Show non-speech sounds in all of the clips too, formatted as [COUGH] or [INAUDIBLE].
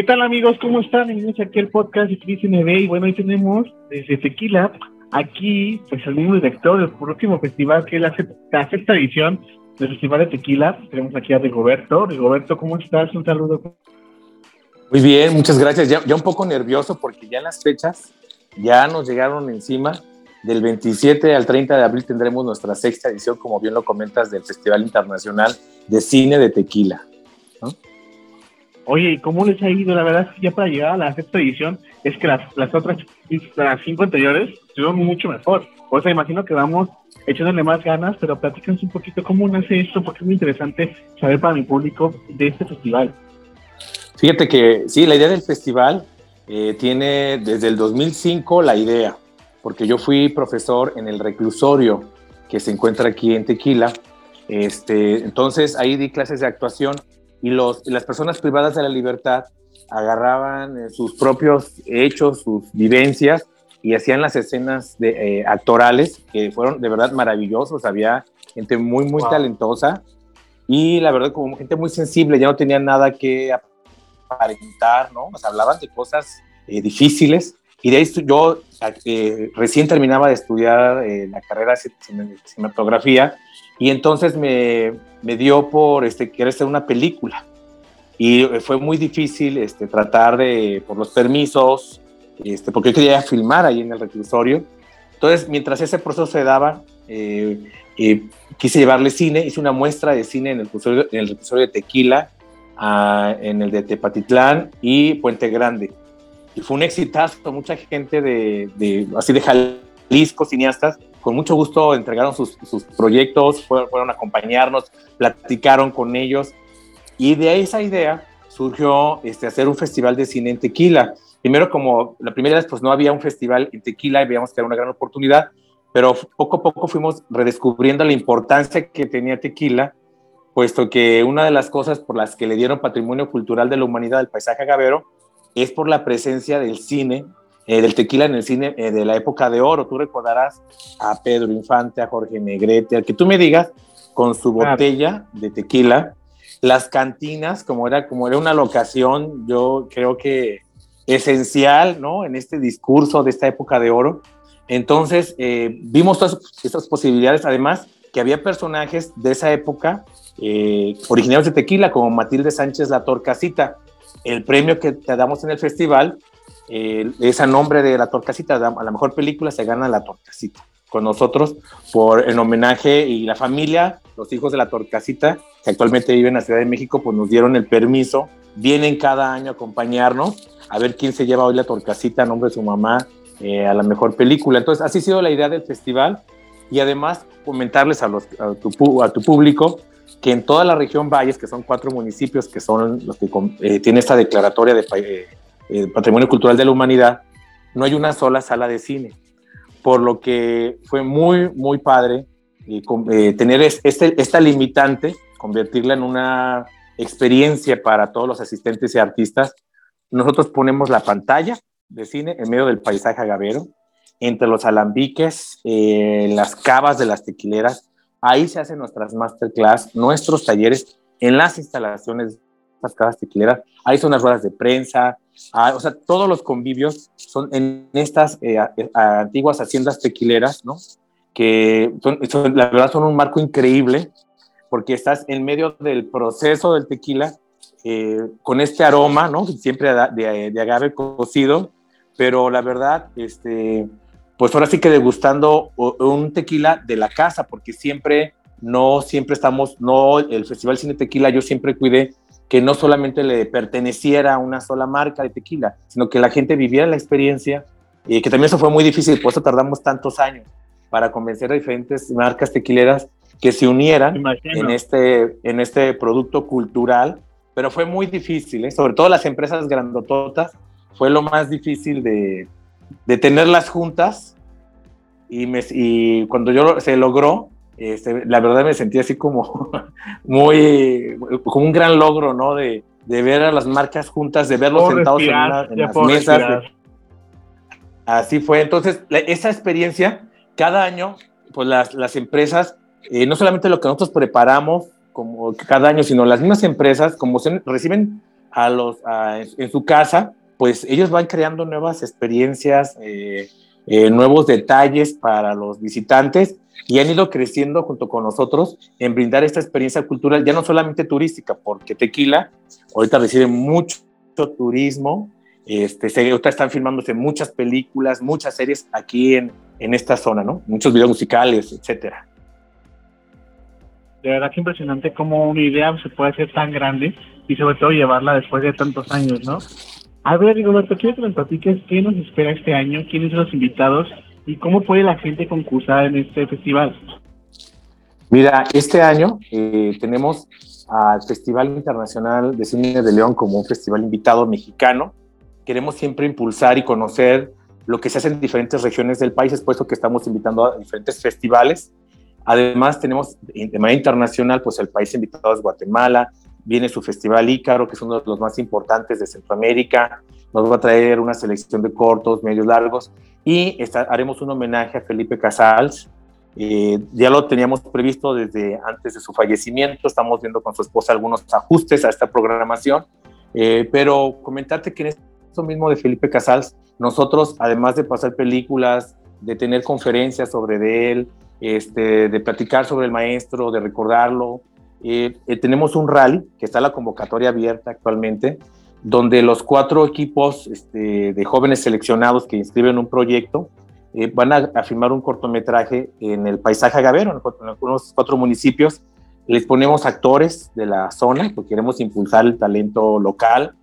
¿Qué tal amigos? ¿Cómo están? Bienvenidos aquí al podcast de CNB y bueno, hoy tenemos desde Tequila aquí pues el mismo director del próximo festival que es la, sexta edición del Festival de Tequila. Tenemos aquí a Rigoberto. Rigoberto, ¿cómo estás? Un saludo. Muy bien, muchas gracias. Ya, ya un poco nervioso porque ya en las fechas ya nos llegaron encima. Del 27 al 30 de abril tendremos nuestra sexta edición, como bien lo comentas, del Festival Internacional de Cine de Tequila. Oye, ¿y cómo les ha ido? La verdad, ya para llegar a la sexta edición, es que las, las otras, las cinco anteriores, estuvieron mucho mejor. O sea, imagino que vamos echándole más ganas, pero platícanos un poquito cómo nace esto, porque es muy interesante saber para mi público de este festival. Fíjate que sí, la idea del festival eh, tiene desde el 2005 la idea, porque yo fui profesor en el reclusorio que se encuentra aquí en Tequila. Este, entonces ahí di clases de actuación y los, las personas privadas de la libertad agarraban eh, sus propios hechos, sus vivencias y hacían las escenas de, eh, actorales que fueron de verdad maravillosos. Había gente muy, muy talentosa y la verdad como gente muy sensible, ya no tenían nada que aparentar, ¿no? Nos hablaban de cosas eh, difíciles. Y de ahí yo eh, recién terminaba de estudiar eh, la carrera de cinematografía y entonces me, me, dio por este, querer hacer una película. Y fue muy difícil este, tratar de, por los permisos, este, porque yo quería filmar ahí en el reclusorio. Entonces, mientras ese proceso se daba, quise llevarle cine, hice una muestra de cine en el reclusorio, en el reclusorio de Tequila, en el de Tepatitlán y Puente Grande. Y fue un exitazo, mucha gente de, de así de Jalisco, cineastas, con mucho gusto entregaron sus, sus proyectos, fueron, a acompañarnos, platicaron con ellos. Y de esa idea surgió este, hacer un festival de cine en Tequila. Primero, como la primera vez, pues no había un festival en Tequila y veíamos que era una gran oportunidad, pero poco a poco fuimos redescubriendo la importancia que tenía Tequila puesto que una de las cosas por las que le dieron patrimonio cultural de la humanidad al paisaje agavero es por la presencia del cine, eh, del tequila en el cine eh, de la época de oro. Tú recordarás a Pedro Infante, a Jorge Negrete, al que tú me digas, con su botella de tequila, las cantinas, como era, como era una locación, yo creo que esencial, ¿no? En este discurso de esta época de oro. Entonces, eh, vimos todas estas posibilidades, además que había personajes de esa época eh, originarios de Tequila, como Matilde Sánchez La Torcasita. El premio que te damos en el festival eh, es a nombre de La Torcasita, a la mejor película se gana La Torcasita. Con nosotros, por en homenaje y la familia, los hijos de La Torcasita, que actualmente viven en la Ciudad de México, pues nos dieron el permiso, vienen cada año a acompañarnos, a ver quién se lleva hoy La Torcasita a nombre de su mamá eh, a la mejor película. Entonces, así ha sido la idea del festival y además comentarles a tu público que en toda la región Valles, que son cuatro municipios que son los que eh, tienen esta declaratoria de eh, eh, Patrimonio Cultural de la Humanidad, no hay una sola sala de cine. Por lo que fue muy, muy padre tener este, esta limitante, convertirla en una experiencia para todos los asistentes y artistas. Nosotros ponemos la pantalla de cine en medio del paisaje agavero, entre los alambiques, las cavas de las tequileras, Ahí se hacen nuestras masterclass, nuestros talleres en las instalaciones de las casas tequileras. Ahí son las ruedas de prensa, ah, o sea, todos los convivios son en estas eh, antiguas haciendas tequileras, ¿no? Que son, la verdad son un marco increíble porque estás en medio del proceso del tequila eh, con este aroma, ¿no? Siempre de, de agave cocido, pero la verdad, este, pues ahora sí que degustando un tequila de la casa, porque siempre, no siempre estamos, no, el Festival Cine Tequila, yo siempre cuidé que no solamente le perteneciera a una sola marca de tequila, sino que la gente viviera la experiencia, y que también eso fue muy difícil, por eso tardamos tantos años para convencer a diferentes marcas tequileras que se unieran en este, en este producto cultural, pero fue muy difícil, ¿eh? sobre todo las empresas grandototas, fue lo más difícil de, de tenerlas juntas y, me, y cuando yo se logró, este, la verdad me sentí así como [LAUGHS] muy, como un gran logro, ¿no? De, de ver a las marcas juntas, de verlos sentados en, las mesas. así fue. Entonces, esa experiencia, cada año, pues las, las empresas, eh, no solamente lo que nosotros preparamos como cada año, sino las mismas empresas, como se, reciben a los, en su casa, pues ellos van creando nuevas experiencias, eh, eh, nuevos detalles para los visitantes y han ido creciendo junto con nosotros en brindar esta experiencia cultural, ya no solamente turística, porque Tequila ahorita recibe mucho turismo, este, ahorita están filmándose muchas películas, muchas series aquí en, en esta zona, ¿no? Muchos videos musicales, etcétera. De verdad que impresionante cómo una idea se puede hacer tan grande y sobre todo llevarla después de tantos años, ¿no? A ver, Roberto, quiero que nos platiques qué nos espera este año, quiénes son los invitados y cómo puede la gente concursar en este festival. Mira, este año eh, tenemos al Festival Internacional de Cine de León como un festival invitado mexicano. Queremos siempre impulsar y conocer lo que se hace en diferentes regiones del país, es puesto que estamos invitando a diferentes festivales. Además, tenemos de manera internacional, pues el país invitado es Guatemala, viene su Festival Ícaro, que es uno de los más importantes de Centroamérica, nos va a traer una selección de cortos, medios, largos, y haremos un homenaje a Felipe Casals. Eh, ya lo teníamos previsto desde antes de su fallecimiento, estamos viendo con su esposa algunos ajustes a esta programación, eh, pero comentarte que en esto mismo de Felipe Casals, nosotros, además de pasar películas, de tener conferencias sobre él, este, de platicar sobre el maestro, de recordarlo, eh, eh, tenemos un rally que está la convocatoria abierta actualmente, donde los cuatro equipos este, de jóvenes seleccionados que inscriben un proyecto eh, van a, firmar un cortometraje en el paisaje agavero, en algunos cuatro municipios. Les ponemos actores de la zona, porque queremos impulsar el talento local,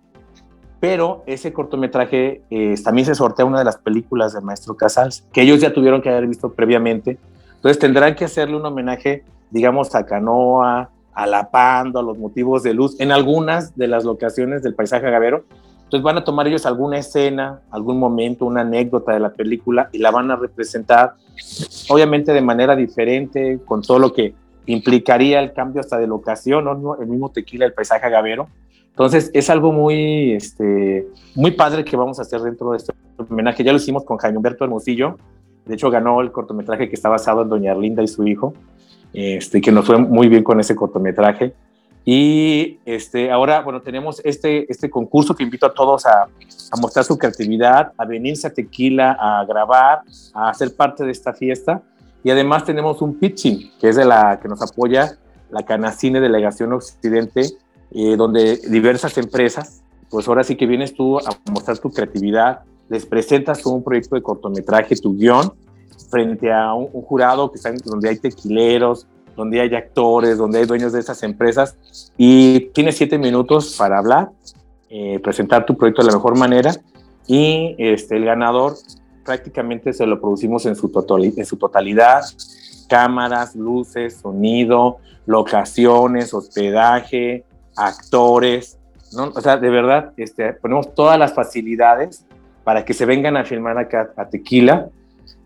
pero ese cortometraje también se sortea una de las películas del maestro Casals, que ellos ya tuvieron que haber visto previamente. Entonces tendrán que hacerle un homenaje, digamos, a Canoa, a la pando, a los motivos de luz, en algunas de las locaciones del paisaje agavero. Entonces van a tomar ellos alguna escena, algún momento, una anécdota de la película y la van a representar, obviamente de manera diferente, con todo lo que implicaría el cambio hasta de locación, ¿no? el mismo tequila, el paisaje agavero. Entonces es algo muy, este, muy padre que vamos a hacer dentro de este homenaje. Ya lo hicimos con Jaime Humberto Hermosillo. De hecho, ganó el cortometraje que está basado en Doña Arlinda y su hijo este, que nos fue muy bien con ese cortometraje. Y este, ahora, bueno, tenemos este, este concurso que invito a todos a, a, mostrar su creatividad, a venirse a Tequila, a grabar, a ser parte de esta fiesta. Y además tenemos un pitching, que es de la que nos apoya la Canacine Delegación Occidente, eh, donde diversas empresas, pues ahora sí que vienes tú a mostrar tu creatividad, les presentas un proyecto de cortometraje, tu guion, frente a un, jurado que está, donde hay tequileros, donde hay actores, donde hay dueños de esas empresas y tienes siete minutos para hablar, eh, presentar tu proyecto de la mejor manera y este, el ganador prácticamente se lo producimos en su, en su totalidad, cámaras, luces, sonido, locaciones, hospedaje, actores, ¿no? O sea, de verdad, este, ponemos todas las facilidades para que se vengan a filmar acá a Tequila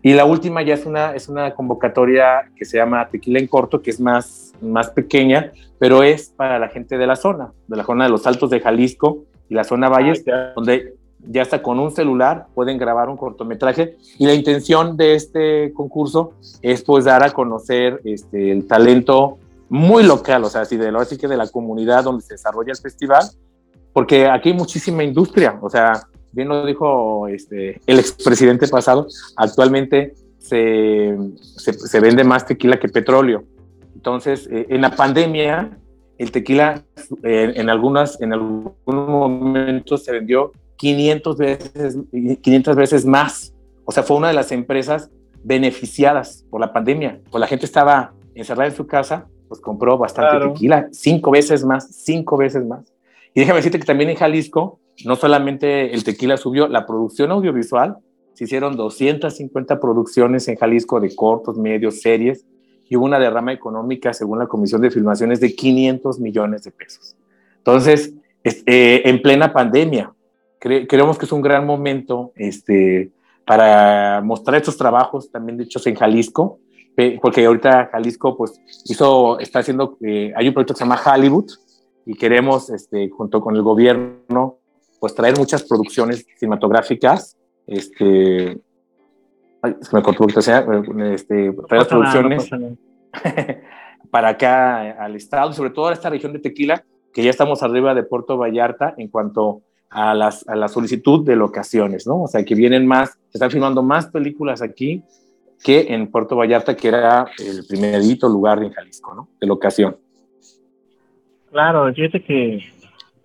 y la última ya es una, es una convocatoria que se llama Tequila en Corto, que es más, más pequeña, pero es para la gente de la zona, de la zona de los Altos de Jalisco y la zona Valles, ah, donde ya hasta con un celular pueden grabar un cortometraje. Y la intención de este concurso es pues dar a conocer este, el talento muy local, o sea, así de, así que de la comunidad donde se desarrolla el festival, porque aquí hay muchísima industria, o sea, bien lo dijo este, el expresidente pasado, actualmente se, se, vende más tequila que petróleo. Entonces, eh, en la pandemia, el tequila eh, en, algunas, en algunos momentos se vendió 500 veces, 500 veces más. O sea, fue una de las empresas beneficiadas por la pandemia. Pues la gente estaba encerrada en su casa, pues compró bastante tequila, cinco veces más, cinco veces más. Y déjame decirte que también en Jalisco no solamente el tequila subió, la producción audiovisual, se hicieron 250 producciones en Jalisco de cortos, medios, series, y hubo una derrama económica, según la Comisión de Filmaciones, de 500 millones de pesos. Entonces, eh, en plena pandemia, creemos que es un gran momento este, para mostrar estos trabajos también hechos en Jalisco, porque ahorita Jalisco pues hizo, está haciendo, eh, hay un proyecto que se llama Hollywood y queremos, este, junto con el gobierno, pues traer muchas producciones cinematográficas, este, me cortó este, traer producciones [LAUGHS] para acá al estado, sobre todo a esta región de Tequila, que ya estamos arriba de Puerto Vallarta en cuanto a, las, a la solicitud de locaciones, ¿no? O sea, que vienen más, se están filmando más películas aquí que en Puerto Vallarta, que era el primerito lugar en Jalisco, ¿no? De locación. Claro, fíjate que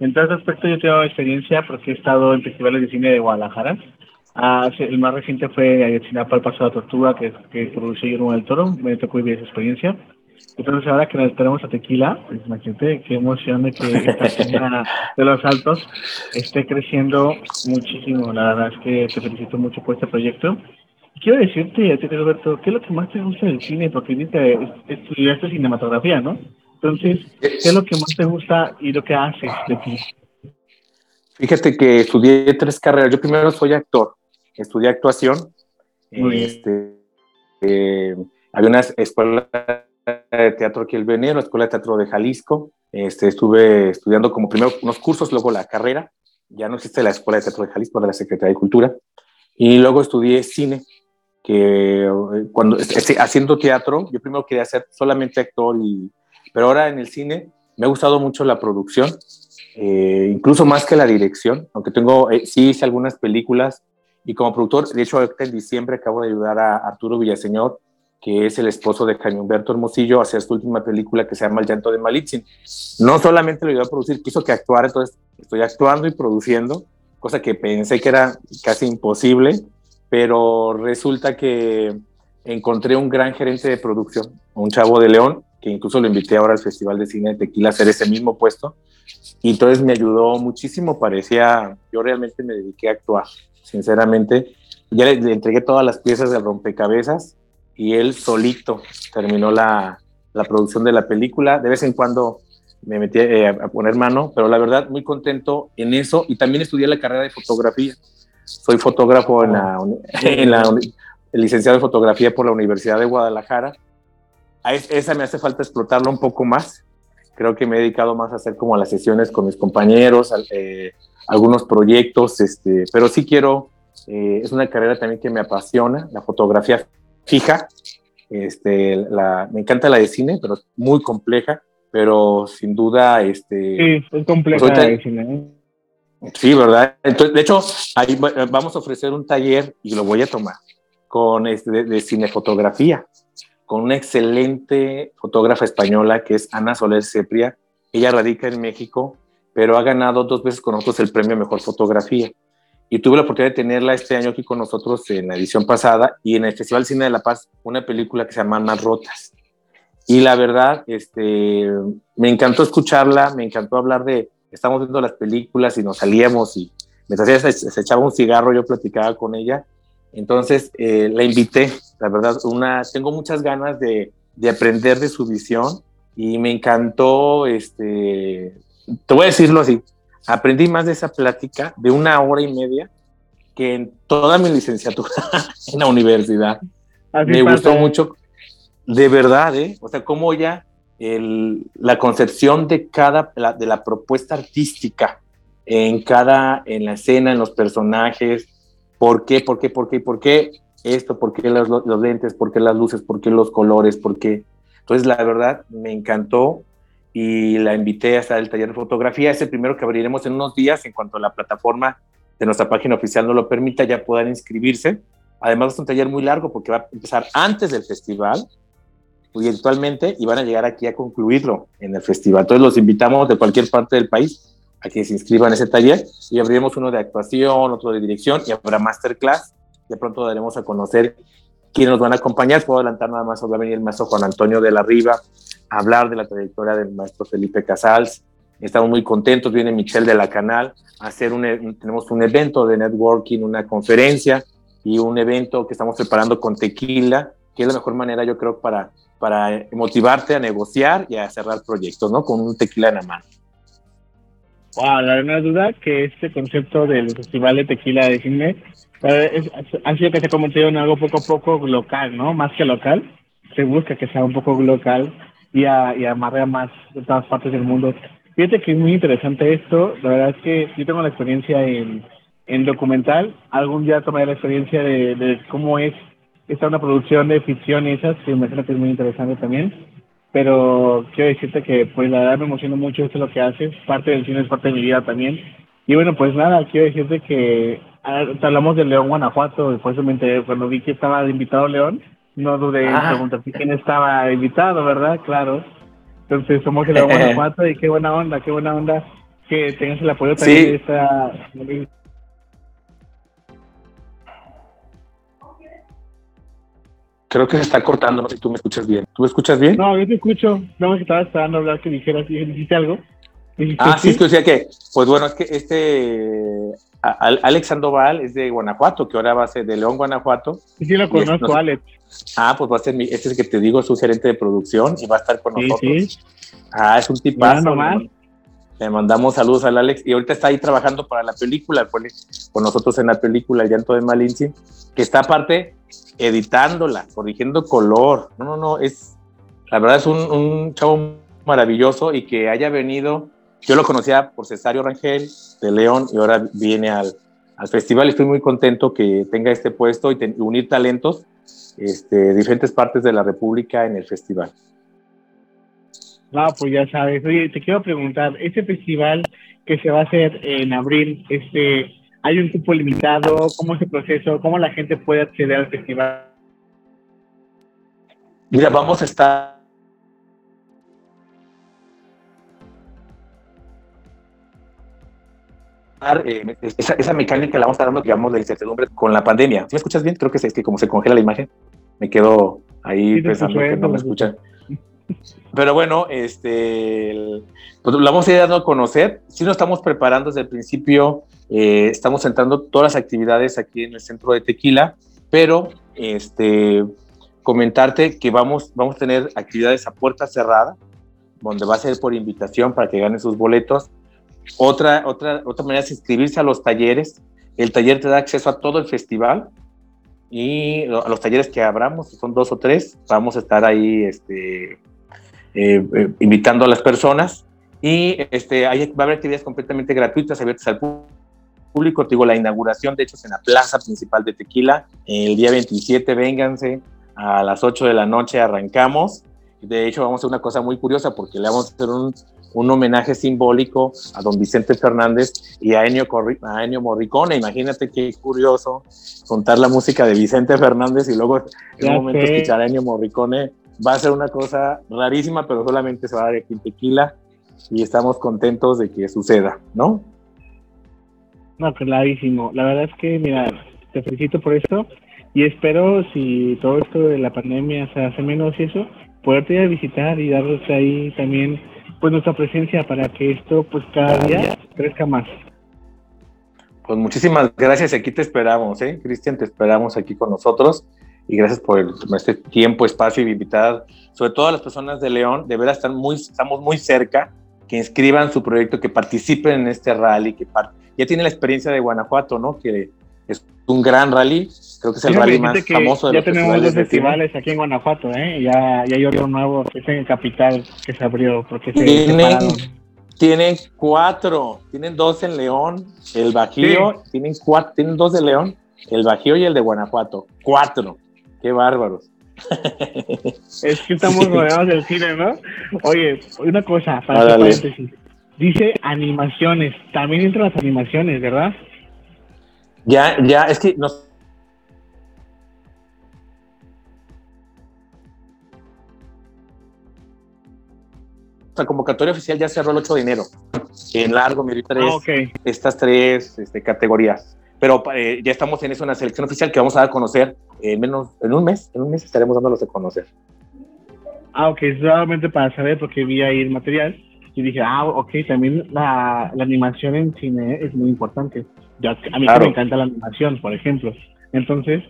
en este aspecto yo tengo experiencia porque he estado en festivales de cine de Guadalajara. Ah, el más reciente fue Ayotzinapa, el paso de la tortuga, que, que produjo Guillermo del Toro. Me tocó vivir esa experiencia. Entonces, ahora que nos tenemos a Tequila, pues, imagínate qué emoción de que esta [LAUGHS] zona de los altos esté creciendo muchísimo. La verdad es que te felicito mucho por este proyecto. quiero decirte, a ti, Roberto, ¿qué es lo que más te gusta del cine? Porque estudiaste cinematografía, ¿no? Entonces, ¿qué es lo que más te gusta y lo que haces de ti? Fíjate que estudié tres carreras. Yo primero soy actor, estudié actuación. Este, eh, había una escuela de teatro aquí el Venero, la Escuela de Teatro de Jalisco. Este, estuve estudiando como primero unos cursos, luego la carrera. Ya no existe la Escuela de Teatro de Jalisco de la Secretaría de Cultura. Y luego estudié cine, que eh, cuando haciendo teatro, yo primero quería ser solamente actor y pero ahora en el cine me ha gustado mucho la producción, eh, incluso más que la dirección, aunque tengo, eh, sí hice algunas películas y como productor, de hecho en diciembre acabo de ayudar a Arturo Villaseñor, que es el esposo de Jaime Humberto Hermosillo, a hacer su última película que se llama El llanto de Malitzin. No solamente lo ayudó a producir, quiso que actuara, entonces estoy actuando y produciendo, cosa que pensé que era casi imposible, pero resulta que encontré un gran gerente de producción, un chavo de León, que incluso lo invité ahora al Festival de Cine de Tequila a hacer ese mismo puesto. Y entonces me ayudó muchísimo, parecía, yo realmente me dediqué a actuar, sinceramente. Ya le, entregué todas las piezas del rompecabezas y él solito terminó la, la, producción de la película. De vez en cuando me metí eh, a poner mano, pero la verdad muy contento en eso y también estudié la carrera de fotografía. Soy fotógrafo en la, [LAUGHS] en la licenciado en fotografía por la Universidad de Guadalajara esa me hace falta explotarlo un poco más. Creo que me he dedicado más a hacer como las sesiones con mis compañeros, eh, algunos proyectos, este, pero sí quiero, eh, es una carrera también que me apasiona, la fotografía fija. Este, la, me encanta la de cine, pero es muy compleja, pero sin duda... Este, sí, es compleja pues, la de cine. ¿eh? Sí, ¿verdad? Entonces, de hecho, ahí vamos a ofrecer un taller y lo voy a tomar con este, de, de cinefotografía con una excelente fotógrafa española que es Ana Soler Cepria. Ella radica en México, pero ha ganado dos veces con nosotros el premio Mejor Fotografía. Y tuve la oportunidad de tenerla este año aquí con nosotros en la edición pasada y en el Festival Cine de La Paz, una película que se llama Más Rotas. Y la verdad, este, me encantó escucharla, me encantó hablar de, estamos viendo las películas y nos salíamos y mientras ella se echaba un cigarro, yo platicaba con ella entonces eh, la invité, la verdad, una, tengo muchas ganas de, de, aprender de su visión y me encantó, este, te voy a decirlo así, aprendí más de esa plática de una hora y media que en toda mi licenciatura [LAUGHS] en la universidad. me gustó mucho, de verdad, ¿eh? O sea, cómo ya el, la concepción de cada, de la propuesta artística en cada, en la escena, en los personajes, ¿Por qué? ¿Por qué? ¿Por qué? ¿Por qué esto? ¿Por qué los, los lentes? ¿Por qué las luces? ¿Por qué los colores? ¿Por qué? Entonces, la verdad, me encantó y la invité a estar el taller de fotografía. Es el primero que abriremos en unos días en cuanto la plataforma de nuestra página oficial no lo permita, ya puedan inscribirse. Además, es un taller muy largo porque va a empezar antes del festival virtualmente y van a llegar aquí a concluirlo en el festival. Entonces, los invitamos de cualquier parte del país a que se inscriban en ese taller y abriremos uno de actuación, otro de dirección y habrá masterclass. De pronto daremos a conocer quiénes nos van a acompañar. Puedo adelantar nada más, va a venir el maestro Juan Antonio de la Riva a hablar de la trayectoria del maestro Felipe Casals. Estamos muy contentos, viene Michelle de la Canal a hacer un, e, tenemos un evento de networking, una conferencia y un evento que estamos preparando con Tequila, que es la mejor manera yo creo para, para motivarte a negociar y a cerrar proyectos, ¿no? Con un tequila en la mano. Wow, la verdad duda que este concepto del Festival de Tequila de Cine ha sido que se ha convertido en algo poco a poco local, ¿no? Más que local, se busca que sea un poco local y, a, y amarre a más de todas partes del mundo. Fíjate que es muy interesante esto, la verdad es que yo tengo la experiencia en, en documental, algún día tomaré la experiencia de, de cómo es esta una producción de ficción y esas, que me imagino que es muy interesante también. Pero quiero decirte que pues la verdad me emociona mucho esto lo que haces, parte del cine es parte de mi vida también. Y bueno, pues nada, quiero decirte que ah, hablamos de León, Guanajuato, y por eso me enteré, cuando vi que estaba invitado León, no dudé en preguntarte quién estaba invitado, ¿verdad? Claro. Entonces somos de León, [LAUGHS] Guanajuato, y qué buena onda, qué buena onda que tengas el apoyo también de esta Creo que se está cortando, no sé si tú me escuchas bien. ¿Tú me escuchas bien? No, yo te escucho. No, que estaba esperando hablar que dijeras, ¿dijiste algo? ah, sí, es que decía que, pues bueno, es que este Alex Sandoval es de Guanajuato, que ahora va a ser de León, Guanajuato. Sí, sí lo conozco, Alex. Ah, pues va a ser mi, este es el que te digo, es su gerente de producción y va a estar con nosotros. Sí. Ah, es un tipazo. Le mandamos saludos al Alex y ahorita está ahí trabajando para la película, con nosotros en la película El llanto de Malinci, que está aparte editándola, corrigiendo color. No, no, no, es, la verdad es un, un chavo maravilloso y que haya venido, yo lo conocía por Cesario Rangel de León y ahora viene al, al festival. Estoy muy contento que tenga este puesto y, unir talentos este, de diferentes partes de la República en el festival. No, pues ya sabes. Oye, te quiero preguntar, este festival que se va a hacer en abril, este, ¿Hay un cupo limitado? ¿Cómo es el proceso? ¿Cómo la gente puede acceder al festival? Mira, vamos a estar eh, esa, mecánica la vamos a estar dando, digamos, de incertidumbre con la pandemia. ¿Sí me escuchas bien? Creo que es, que como se congela la imagen, me quedo ahí pensando que no me escuchan. Pero bueno, este, pues lo vamos a ir dando a conocer. Si nos estamos preparando desde el principio, eh, estamos centrando todas las actividades aquí en el centro de Tequila, pero este, comentarte que vamos, vamos a tener actividades a puerta cerrada, donde va a ser por invitación para que ganen sus boletos. Otra, otra, otra manera es inscribirse a los talleres. El taller te da acceso a todo el festival y a los talleres que abramos, son dos o tres, vamos a estar ahí este, eh, eh, invitando a las personas y este, va a haber actividades completamente gratuitas abiertas al público. Te digo, la inauguración, de hecho, es en la plaza principal de Tequila. El día 27, vénganse, a las 8 de la noche arrancamos. De hecho, vamos a hacer una cosa muy curiosa porque le vamos a hacer un, un homenaje simbólico a don Vicente Fernández y a Ennio, a Ennio Morricone. Imagínate qué curioso contar la música de Vicente Fernández y luego en un momento escuchar a Ennio Morricone. Va a ser una cosa rarísima, pero solamente se va a dar aquí en Tequila y estamos contentos de que suceda, ¿no? No, clarísimo. La verdad es que, mira, te felicito por esto y espero, si todo esto de la pandemia se hace menos y eso, poderte ir a visitar y darles ahí también pues nuestra presencia para que esto pues cada día crezca más. Pues muchísimas gracias, aquí te esperamos, ¿eh? Cristian, te esperamos aquí con nosotros y gracias por este tiempo, espacio y invitar, sobre todo a las personas de León, de verdad están muy, estamos muy cerca, que inscriban su proyecto, que participen en este rally, que ya tiene la experiencia de Guanajuato, ¿no? Que es un gran rally, creo que es el rally más famoso de ya tenemos dos festivales aquí en Guanajuato, ¿eh? Ya, ya hay otro nuevo que es en Capital que se abrió, porque se tienen, tienen cuatro, tienen dos en León, el Bajío, tienen cuatro, tienen dos de León, el Bajío y el de Guanajuato, cuatro, qué bárbaros. [LAUGHS] Es que estamos rodeados del cine, ¿no? Oye, una cosa, para ah, paréntesis. Dice animaciones, también entre las animaciones, ¿verdad? Ya, ya, es que nos... La convocatoria oficial ya cerró el 8 de enero. En largo, tres, ah, estas tres este, categorías. Pero eh, ya estamos en eso, en la selección oficial que vamos a dar a conocer en menos, en un mes, en un mes estaremos dándolos a conocer. Ah, ok, solamente para saber, porque vi ahí el material y dije, ah, ok, también la, la animación en cine es muy importante a mí me encanta la animación, por ejemplo. Entonces,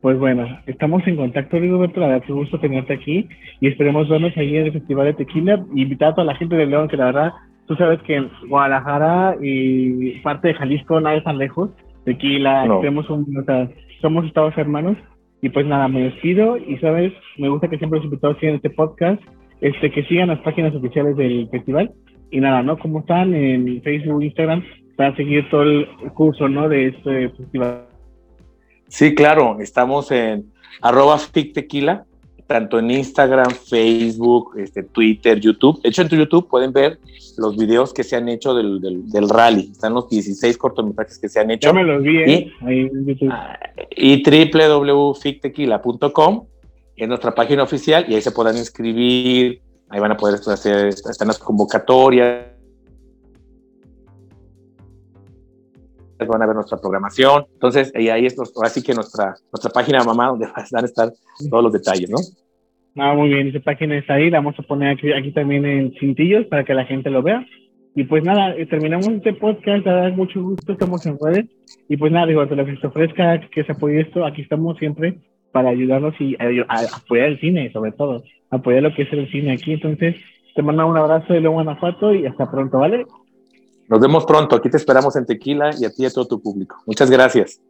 pues bueno, estamos en contacto, Rigoberto. La verdad, qué gusto tenerte aquí y esperemos vernos ahí en el Festival de Tequila. Invitar a toda la gente de León, que la verdad, tú sabes que en Guadalajara y parte de Jalisco nada es tan lejos. Tequila, tenemos un, somos estados hermanos. Y pues nada, me despido y sabes, me gusta que siempre los invitados sigan este podcast, este, que sigan las páginas oficiales del festival. Y nada, ¿no? Como están en Facebook, Instagram, para seguir todo el curso, ¿no? De este festival. Sí, claro, estamos en arroba Tequila. Tanto en Instagram, Facebook, este, Twitter, YouTube. De hecho, en tu YouTube pueden ver los videos que se han hecho del, del, rally. Están los 16 cortometrajes que se han hecho. Ya me los vi ¿eh? y, ahí en YouTube. Ah, y www.fictequila.com es nuestra página oficial y ahí se podrán inscribir. Ahí van a poder hacer, están las convocatorias van a ver nuestra programación. Entonces, ahí es así que nuestra, nuestra página mamá donde [LAUGHS] van a estar todos los detalles, ¿no? Ah, muy bien, esa página está ahí, la vamos a poner aquí, aquí también en cintillos para que la gente lo vea. Y pues nada, eh, terminamos este podcast, a dar mucho gusto, estamos en redes. Y pues nada, digo, lo que se ofrezca, que se apoye esto, aquí estamos siempre para ayudarnos y apoyar el cine, sobre todo, apoyar lo que es el cine aquí. Entonces, te mando un abrazo de León Guanajuato y hasta pronto, ¿vale? Nos vemos pronto. Aquí te esperamos en Tequila y a ti y a todo tu público. Muchas gracias.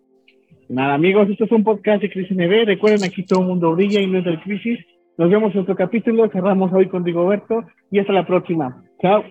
Nada, amigos, esto es un podcast de Crisis NB. Recuerden, aquí todo el mundo brilla y no es del crisis. Nos vemos en otro capítulo. Cerramos hoy con Digoberto y hasta la próxima. Chao.